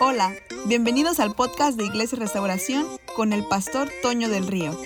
Hola, bienvenidos al podcast de Iglesia Restauración con el pastor Toño del Río.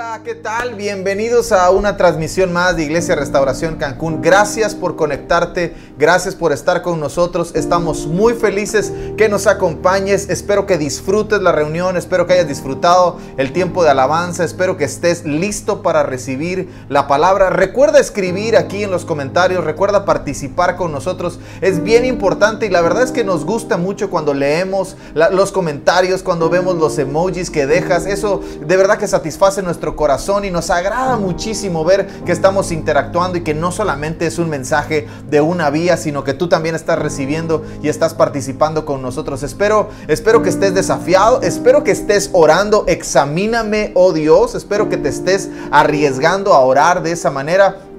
Hola, ¿qué tal? Bienvenidos a una transmisión más de Iglesia Restauración Cancún. Gracias por conectarte, gracias por estar con nosotros. Estamos muy felices que nos acompañes. Espero que disfrutes la reunión, espero que hayas disfrutado el tiempo de alabanza, espero que estés listo para recibir la palabra. Recuerda escribir aquí en los comentarios, recuerda participar con nosotros. Es bien importante y la verdad es que nos gusta mucho cuando leemos los comentarios, cuando vemos los emojis que dejas. Eso de verdad que satisface nuestro corazón y nos agrada muchísimo ver que estamos interactuando y que no solamente es un mensaje de una vía, sino que tú también estás recibiendo y estás participando con nosotros. Espero, espero que estés desafiado, espero que estés orando, examíname, oh Dios, espero que te estés arriesgando a orar de esa manera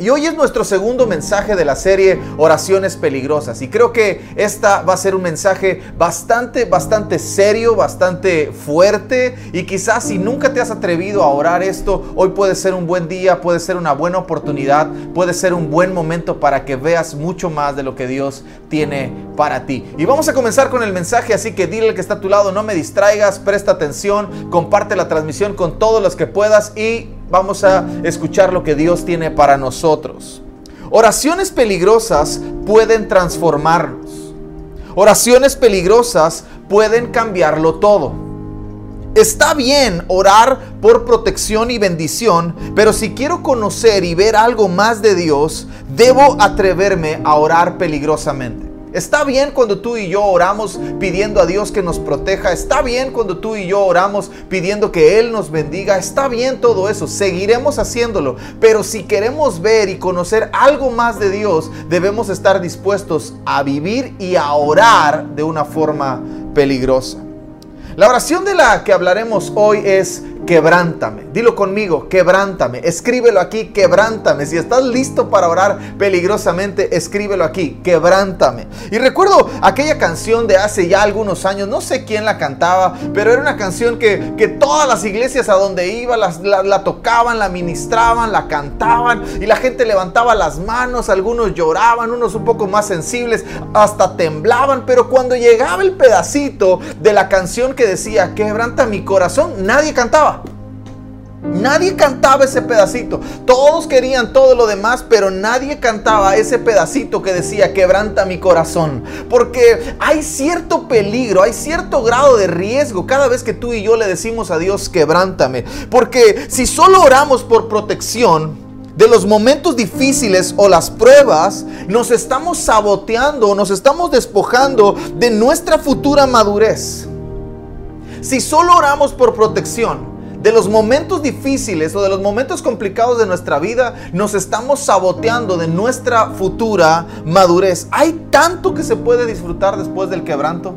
y hoy es nuestro segundo mensaje de la serie Oraciones Peligrosas. Y creo que esta va a ser un mensaje bastante, bastante serio, bastante fuerte. Y quizás si nunca te has atrevido a orar esto, hoy puede ser un buen día, puede ser una buena oportunidad, puede ser un buen momento para que veas mucho más de lo que Dios tiene para ti. Y vamos a comenzar con el mensaje, así que dile al que está a tu lado, no me distraigas, presta atención, comparte la transmisión con todos los que puedas y vamos a escuchar lo que Dios tiene para nosotros. Oraciones peligrosas pueden transformarnos. Oraciones peligrosas pueden cambiarlo todo. Está bien orar por protección y bendición, pero si quiero conocer y ver algo más de Dios, debo atreverme a orar peligrosamente. Está bien cuando tú y yo oramos pidiendo a Dios que nos proteja. Está bien cuando tú y yo oramos pidiendo que Él nos bendiga. Está bien todo eso. Seguiremos haciéndolo. Pero si queremos ver y conocer algo más de Dios, debemos estar dispuestos a vivir y a orar de una forma peligrosa. La oración de la que hablaremos hoy es quebrántame. Dilo conmigo, quebrántame. Escríbelo aquí, quebrántame. Si estás listo para orar peligrosamente, escríbelo aquí, quebrántame. Y recuerdo aquella canción de hace ya algunos años, no sé quién la cantaba, pero era una canción que, que todas las iglesias a donde iba la, la tocaban, la ministraban, la cantaban y la gente levantaba las manos, algunos lloraban, unos un poco más sensibles, hasta temblaban, pero cuando llegaba el pedacito de la canción que decía, quebranta mi corazón, nadie cantaba. Nadie cantaba ese pedacito. Todos querían todo lo demás, pero nadie cantaba ese pedacito que decía, quebranta mi corazón. Porque hay cierto peligro, hay cierto grado de riesgo cada vez que tú y yo le decimos a Dios, quebrántame. Porque si solo oramos por protección, de los momentos difíciles o las pruebas, nos estamos saboteando, nos estamos despojando de nuestra futura madurez. Si solo oramos por protección, de los momentos difíciles o de los momentos complicados de nuestra vida, nos estamos saboteando de nuestra futura madurez. Hay tanto que se puede disfrutar después del quebranto.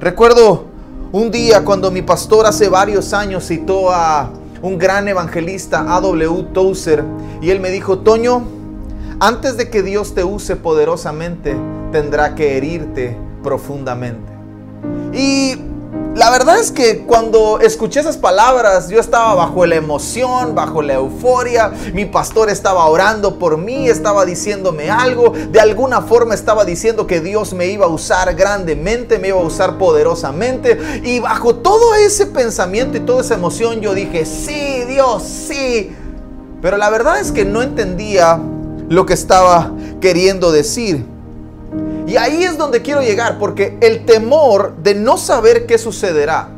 Recuerdo un día cuando mi pastor hace varios años citó a un gran evangelista, A.W. Tozer, y él me dijo, Toño, antes de que Dios te use poderosamente, tendrá que herirte profundamente. Y la verdad es que cuando escuché esas palabras, yo estaba bajo la emoción, bajo la euforia. Mi pastor estaba orando por mí, estaba diciéndome algo. De alguna forma estaba diciendo que Dios me iba a usar grandemente, me iba a usar poderosamente. Y bajo todo ese pensamiento y toda esa emoción, yo dije, sí, Dios, sí. Pero la verdad es que no entendía lo que estaba queriendo decir. Ahí es donde quiero llegar, porque el temor de no saber qué sucederá,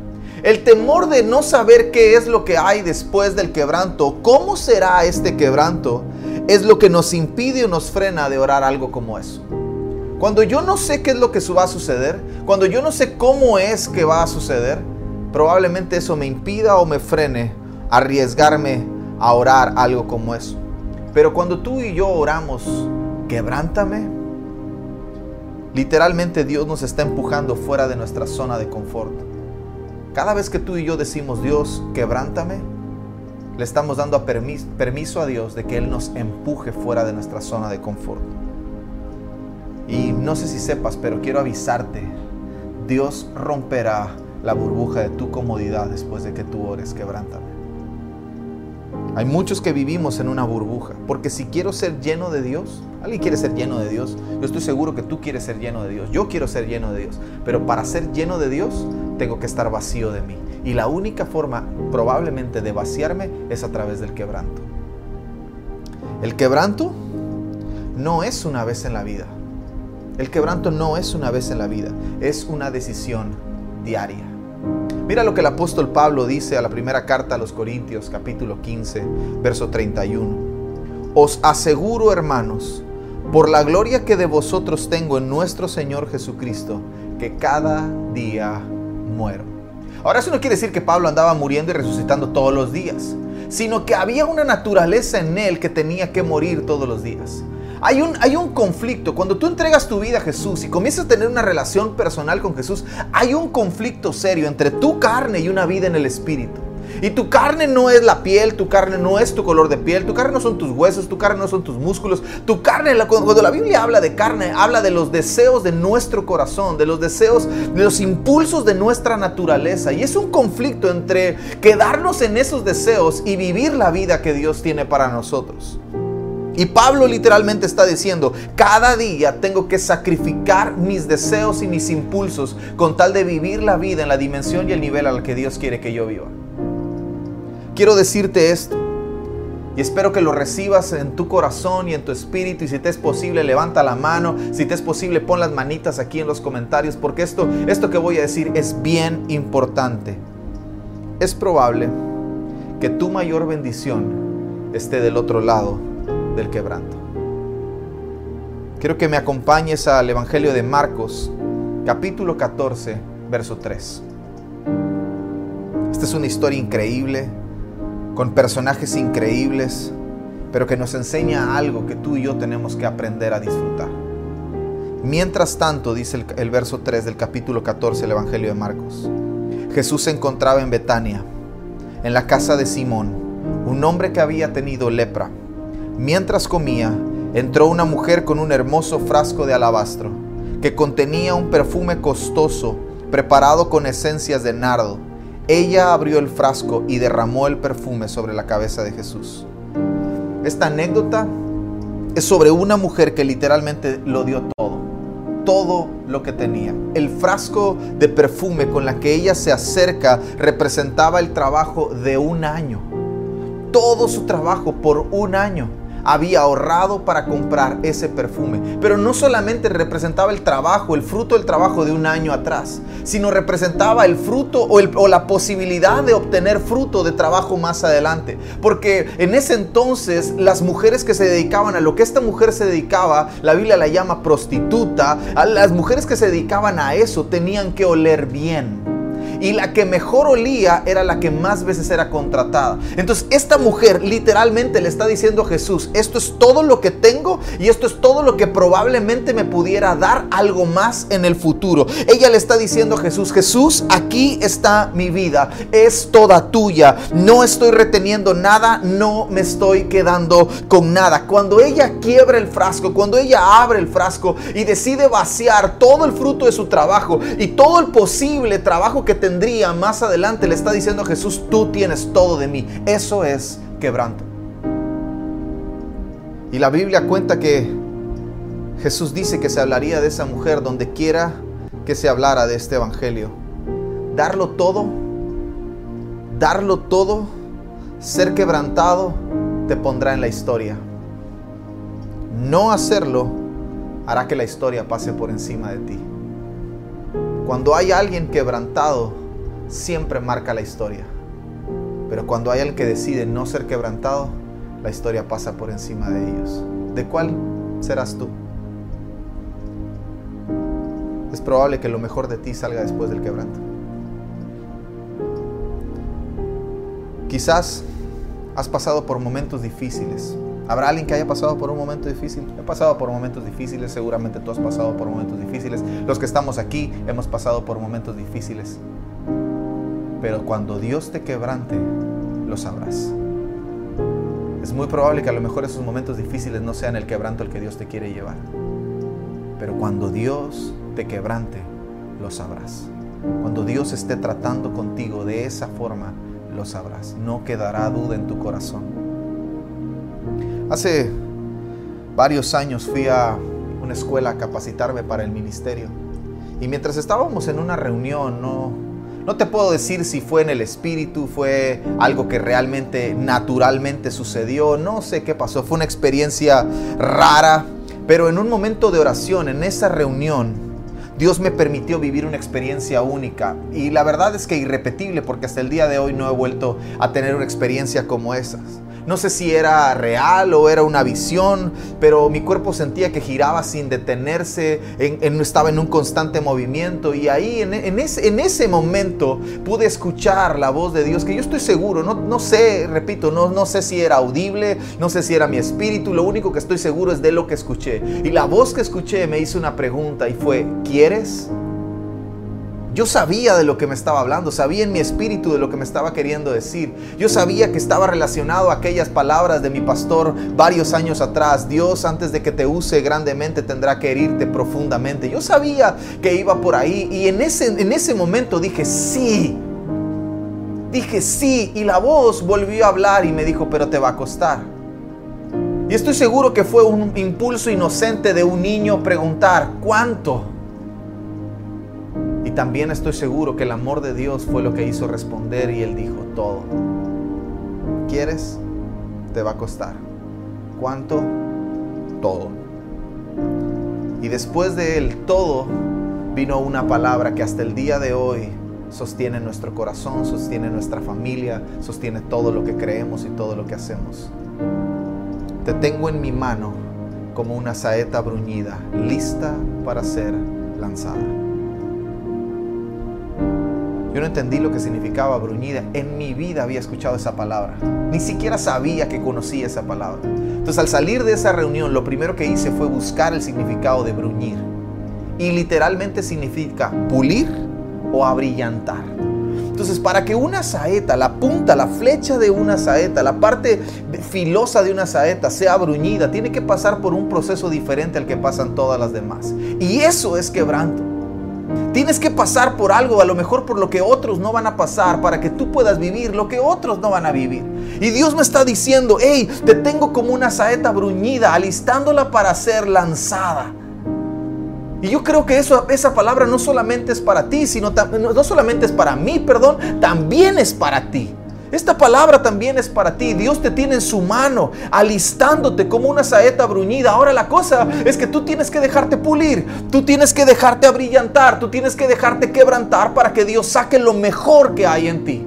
el temor de no saber qué es lo que hay después del quebranto, cómo será este quebranto, es lo que nos impide o nos frena de orar algo como eso. Cuando yo no sé qué es lo que va a suceder, cuando yo no sé cómo es que va a suceder, probablemente eso me impida o me frene arriesgarme a orar algo como eso. Pero cuando tú y yo oramos, quebrántame, Literalmente Dios nos está empujando fuera de nuestra zona de confort. Cada vez que tú y yo decimos, Dios, quebrántame, le estamos dando permiso, a Dios de que Él nos empuje fuera de nuestra zona de confort. Y no sé si sepas, pero quiero avisarte, Dios romperá la burbuja de tu comodidad después de que tú ores, quebrántame. Hay muchos que vivimos en una burbuja, porque si quiero ser lleno de Dios, alguien quiere ser lleno de Dios, yo estoy seguro que tú quieres ser lleno de Dios, yo quiero ser lleno de Dios, pero para ser lleno de Dios tengo que estar vacío de mí. Y la única forma probablemente de vaciarme es a través del quebranto. El quebranto no es una vez en la vida. El quebranto no es una vez en la vida, es una decisión diaria. Mira lo que el apóstol Pablo dice a la primera carta a los Corintios, capítulo 15, verso 31. Os aseguro, hermanos, por la gloria que de vosotros tengo en nuestro Señor Jesucristo, que cada día muero. Ahora eso no quiere decir que Pablo andaba muriendo y resucitando todos los días, sino que había una naturaleza en él que tenía que morir todos los días. Hay un, hay un conflicto. Cuando tú entregas tu vida a Jesús y comienzas a tener una relación personal con Jesús, hay un conflicto serio entre tu carne y una vida en el Espíritu. Y tu carne no es la piel, tu carne no es tu color de piel, tu carne no son tus huesos, tu carne no son tus músculos. Tu carne, cuando la Biblia habla de carne, habla de los deseos de nuestro corazón, de los deseos, de los impulsos de nuestra naturaleza. Y es un conflicto entre quedarnos en esos deseos y vivir la vida que Dios tiene para nosotros. Y Pablo literalmente está diciendo, cada día tengo que sacrificar mis deseos y mis impulsos con tal de vivir la vida en la dimensión y el nivel al que Dios quiere que yo viva. Quiero decirte esto y espero que lo recibas en tu corazón y en tu espíritu y si te es posible levanta la mano, si te es posible pon las manitas aquí en los comentarios porque esto, esto que voy a decir es bien importante. Es probable que tu mayor bendición esté del otro lado del quebranto. Quiero que me acompañes al Evangelio de Marcos, capítulo 14, verso 3. Esta es una historia increíble, con personajes increíbles, pero que nos enseña algo que tú y yo tenemos que aprender a disfrutar. Mientras tanto, dice el, el verso 3 del capítulo 14 del Evangelio de Marcos, Jesús se encontraba en Betania, en la casa de Simón, un hombre que había tenido lepra. Mientras comía, entró una mujer con un hermoso frasco de alabastro, que contenía un perfume costoso preparado con esencias de nardo. Ella abrió el frasco y derramó el perfume sobre la cabeza de Jesús. Esta anécdota es sobre una mujer que literalmente lo dio todo, todo lo que tenía. El frasco de perfume con la que ella se acerca representaba el trabajo de un año. Todo su trabajo por un año había ahorrado para comprar ese perfume. Pero no solamente representaba el trabajo, el fruto del trabajo de un año atrás, sino representaba el fruto o, la posibilidad de obtener fruto de trabajo más adelante. Porque en ese entonces las mujeres que se dedicaban a lo que esta mujer se dedicaba, la Biblia la llama prostituta, a las mujeres que se dedicaban a eso tenían que oler bien y la que mejor olía era la que más veces era contratada. Entonces esta mujer literalmente le está diciendo a Jesús, esto es todo lo que tengo y esto es todo lo que probablemente me pudiera dar algo más en el futuro. Ella le está diciendo a Jesús, Jesús, aquí está mi vida, es toda tuya, no estoy reteniendo nada, no me estoy quedando con nada. Cuando ella quiebra el frasco, cuando ella abre el frasco y decide vaciar todo el fruto de su trabajo y todo el posible trabajo que te más adelante, le está diciendo a Jesús, tú tienes todo de mí. Eso es quebranto. Y la Biblia cuenta que Jesús dice que se hablaría de esa mujer donde quiera que se hablara de este evangelio. Darlo todo, darlo todo, ser quebrantado, te pondrá en la historia. No hacerlo hará que la historia pase por encima de ti. Cuando hay alguien quebrantado, siempre marca la historia. Pero cuando hay alguien que decide no ser quebrantado, la historia pasa por encima de ellos. ¿De cuál serás tú? Es probable que lo mejor de ti salga después del quebranto. Quizás has pasado por momentos difíciles, ¿Habrá alguien que haya pasado por un momento difícil? He pasado por momentos difíciles, seguramente tú has pasado por momentos difíciles. Los que estamos aquí hemos pasado por momentos difíciles. Pero cuando Dios te quebrante, lo sabrás. Es muy probable que a lo mejor esos momentos difíciles no sean el quebranto el que Dios te quiere llevar. Pero cuando Dios te quebrante, lo sabrás. Cuando Dios esté tratando contigo de esa forma, lo sabrás. No quedará duda en tu corazón Hace varios años fui a una escuela a capacitarme para el ministerio. Y mientras estábamos en una reunión, no, no te puedo decir si fue en el espíritu, fue algo que realmente naturalmente sucedió, no sé qué pasó, fue una experiencia rara, pero en un momento de oración, en esa reunión, Dios me permitió vivir una experiencia única y la verdad es que irrepetible porque hasta el día de hoy no he vuelto a tener una experiencia como esas. No sé si era real o era una visión, pero mi cuerpo sentía que giraba sin detenerse, estaba en un constante movimiento y ahí en, ese, momento pude escuchar la voz de Dios que yo estoy seguro, no, sé, repito, no, no sé si era audible, no sé si era mi espíritu, lo único que estoy seguro es de lo que escuché. Y la voz que escuché me hizo una pregunta y fue, Yo sabía de lo que me estaba hablando, sabía en mi espíritu de lo que me estaba queriendo decir. Yo sabía que estaba relacionado a aquellas palabras de mi pastor varios años atrás. Dios antes de que te use grandemente tendrá que herirte profundamente. Yo sabía que iba por ahí y en ese, en ese momento dije sí. Dije sí y la voz volvió a hablar y me dijo, pero te va a costar. Y estoy seguro que fue un impulso inocente de un niño preguntar, ¿cuánto? Y también estoy seguro que el amor de Dios fue lo que hizo responder y él dijo todo. ¿Quieres? Te va a costar. ¿Cuánto? Todo. Y después de él todo, vino una palabra que hasta el día de hoy sostiene nuestro corazón, sostiene nuestra familia, sostiene todo lo que creemos y todo lo que hacemos. Te tengo en mi mano como una saeta bruñida, lista para ser lanzada. Yo no entendí lo que significaba bruñida. En mi vida había escuchado esa palabra. Ni siquiera sabía que conocía esa palabra. Entonces al salir de esa reunión, lo primero que hice fue buscar el significado de bruñir. Y literalmente significa pulir o abrillantar. Entonces, para que una saeta, la punta, la flecha de una saeta, la parte filosa de una saeta sea bruñida, tiene que pasar por un proceso diferente al que pasan todas las demás. Y eso es quebranto. Tienes que pasar por algo, a lo mejor por lo que otros no van a pasar, para que tú puedas vivir lo que otros no van a vivir. Y Dios me está diciendo, hey, te tengo como una saeta bruñida, alistándola para ser lanzada. Y yo creo que esa palabra no solamente es para ti, sino no solamente es para mí, perdón, también es para ti. Esta palabra también es para ti. Dios te tiene en su mano, alistándote como una saeta bruñida. Ahora la cosa es que tú tienes que dejarte pulir, tú tienes que dejarte abrillantar, tú tienes que dejarte quebrantar para que Dios saque lo mejor que hay en ti.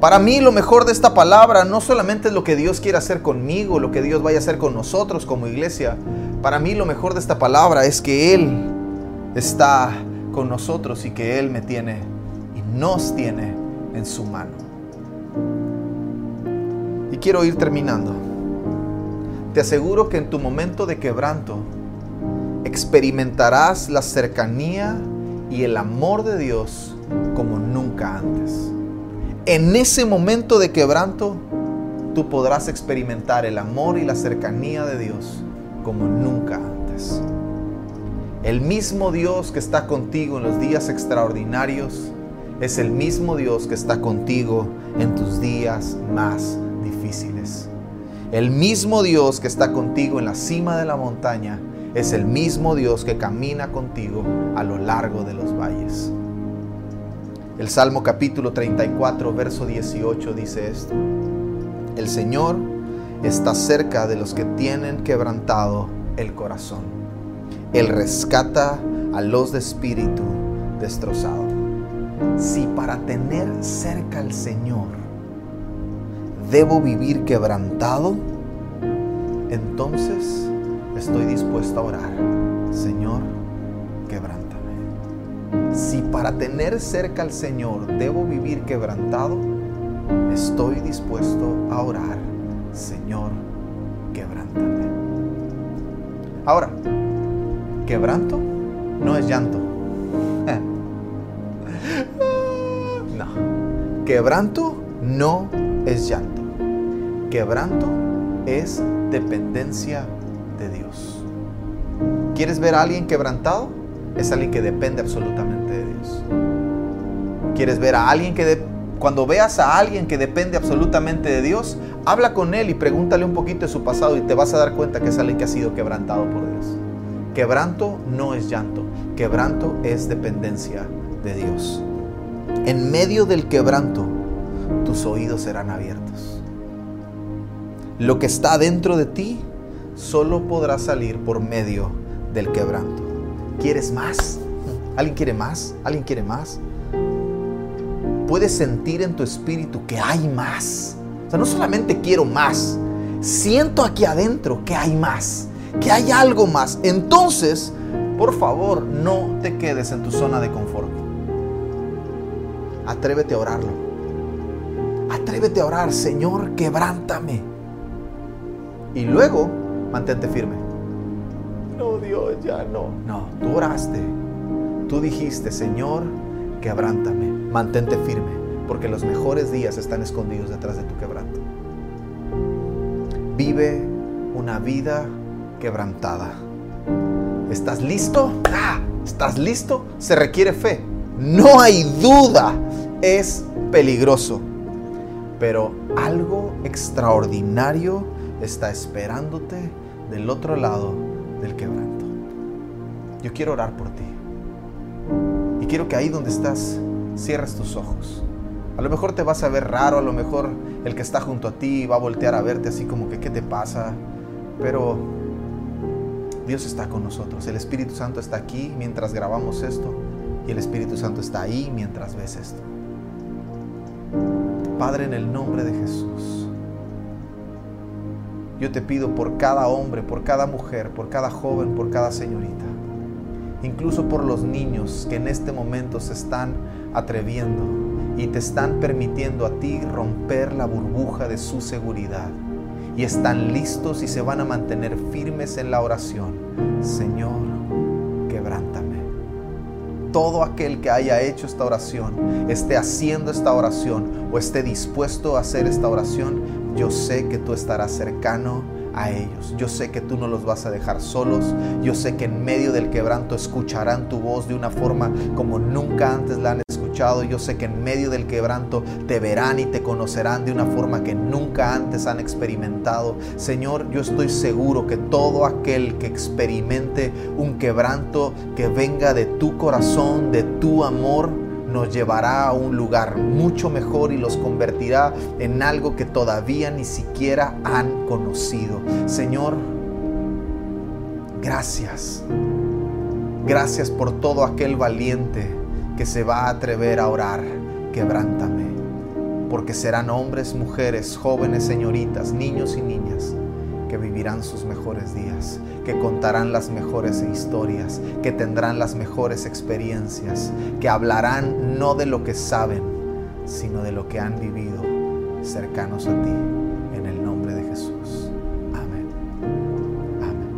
Para mí lo mejor de esta palabra no solamente es lo que Dios quiere hacer conmigo, lo que Dios vaya a hacer con nosotros como iglesia. Para mí lo mejor de esta palabra es que Él está con nosotros y que Él me tiene y nos tiene en su mano. Y quiero ir terminando. Te aseguro que en tu momento de quebranto experimentarás la cercanía y el amor de Dios como nunca antes. En ese momento de quebranto, tú podrás experimentar el amor y la cercanía de Dios como nunca antes. El mismo Dios que está contigo en los días extraordinarios es el mismo Dios que está contigo en tus días más difíciles. El mismo Dios que está contigo en la cima de la montaña es el mismo Dios que camina contigo a lo largo de los valles. El Salmo capítulo 34, verso 18 dice esto. El Señor está cerca de los que tienen quebrantado el corazón. Él rescata a los de espíritu destrozado si para tener cerca al Señor debo vivir quebrantado, entonces estoy dispuesto a orar, Señor, quebrántame. Si para tener cerca al Señor debo vivir quebrantado, estoy dispuesto a orar, Señor, quebrántame. Ahora, quebranto no es llanto. Quebranto no es llanto. Quebranto es dependencia de Dios. ¿Quieres ver a alguien quebrantado? Es alguien que depende absolutamente de Dios. ¿Quieres ver a alguien que Cuando veas a alguien que depende absolutamente de Dios, habla con él y pregúntale un poquito de su pasado y te vas a dar cuenta que es alguien que ha sido quebrantado por Dios. Quebranto no es llanto, quebranto es dependencia de Dios. En medio del quebranto, tus oídos serán abiertos. Lo que está dentro de ti solo podrá salir por medio del quebranto. ¿Quieres más? ¿Alguien quiere más? ¿Alguien quiere más? Puedes sentir en tu espíritu que hay más. O sea, no solamente quiero más, siento aquí adentro que hay más, que hay algo más. Entonces, por favor, no te quedes en tu zona de confort. Atrévete a orarlo. Atrévete a orar, Señor, quebrántame. Y luego, mantente firme. No, Dios, ya no. No, tú oraste. Tú dijiste, Señor, quebrántame. Mantente firme, porque los mejores días están escondidos detrás de tu quebranto. Vive una vida quebrantada. ¿Estás listo? ¡Ah! ¿Estás listo? Se requiere fe. No hay duda. Es peligroso. Pero algo extraordinario está esperándote del otro lado del quebranto. Yo quiero orar por ti. Y quiero que ahí donde estás, cierres tus ojos. A lo mejor te vas a ver raro, a lo mejor el que está junto a ti va a voltear a verte así como que, ¿qué te pasa? Pero Dios está con nosotros. El Espíritu Santo está aquí mientras grabamos esto y el Espíritu Santo está ahí mientras ves esto. Padre, en el nombre de Jesús, yo te pido por cada hombre, por cada mujer, por cada joven, por cada señorita, incluso por los niños que en este momento se están atreviendo y te están permitiendo a ti romper la burbuja de su seguridad y están listos y se van a mantener firmes en la oración. Señor. Todo aquel que haya hecho esta oración, esté haciendo esta oración o esté dispuesto a hacer esta oración, yo sé que tú estarás cercano a ellos. Yo sé que tú no los vas a dejar solos. Yo sé que en medio del quebranto escucharán tu voz de una forma como nunca antes la han escuchado. Yo sé que en medio del quebranto te verán y te conocerán de una forma que nunca antes han experimentado. Señor, yo estoy seguro que todo aquel que experimente un quebranto que venga de tu corazón, de tu amor, nos llevará a un lugar mucho mejor y los convertirá en algo que todavía ni siquiera han conocido. Señor, gracias. Gracias por todo aquel valiente que se va a atrever a orar. Quebrántame. Porque serán hombres, mujeres, jóvenes, señoritas, niños y niñas que vivirán sus mejores días, que contarán las mejores historias, que tendrán las mejores experiencias, que hablarán no de lo que saben, sino de lo que han vivido cercanos a ti, en el nombre de Jesús. Amén. Amén.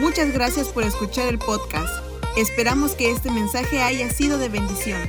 Muchas gracias por escuchar el podcast. Esperamos que este mensaje haya sido de bendición.